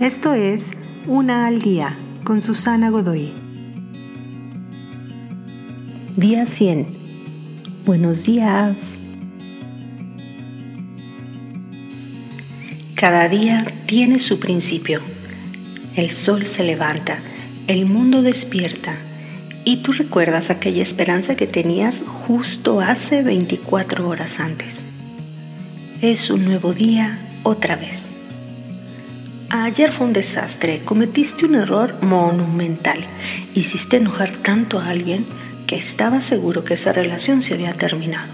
Esto es Una al Día con Susana Godoy. Día 100. Buenos días. Cada día tiene su principio. El sol se levanta, el mundo despierta y tú recuerdas aquella esperanza que tenías justo hace 24 horas antes. Es un nuevo día otra vez. Ayer fue un desastre, cometiste un error monumental, hiciste enojar tanto a alguien que estaba seguro que esa relación se había terminado.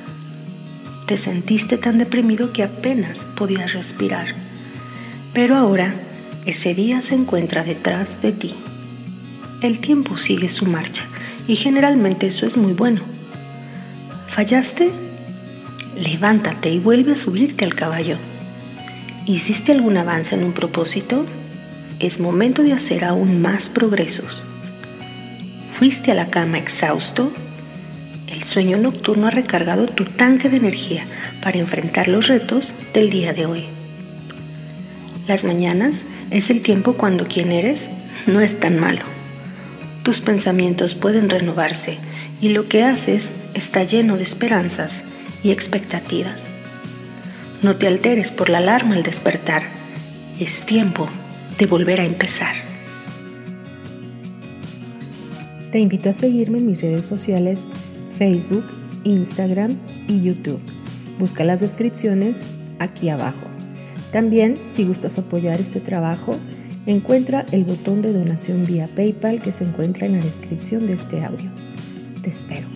Te sentiste tan deprimido que apenas podías respirar. Pero ahora ese día se encuentra detrás de ti. El tiempo sigue su marcha y generalmente eso es muy bueno. ¿Fallaste? Levántate y vuelve a subirte al caballo ¿Hiciste algún avance en un propósito? Es momento de hacer aún más progresos. ¿Fuiste a la cama exhausto? El sueño nocturno ha recargado tu tanque de energía para enfrentar los retos del día de hoy. Las mañanas es el tiempo cuando quien eres no es tan malo. Tus pensamientos pueden renovarse y lo que haces está lleno de esperanzas y expectativas. No te alteres por la alarma al despertar. Es tiempo de volver a empezar. Te invito a seguirme en mis redes sociales Facebook, Instagram y YouTube. Busca las descripciones aquí abajo. También, si gustas apoyar este trabajo, encuentra el botón de donación vía PayPal que se encuentra en la descripción de este audio. Te espero.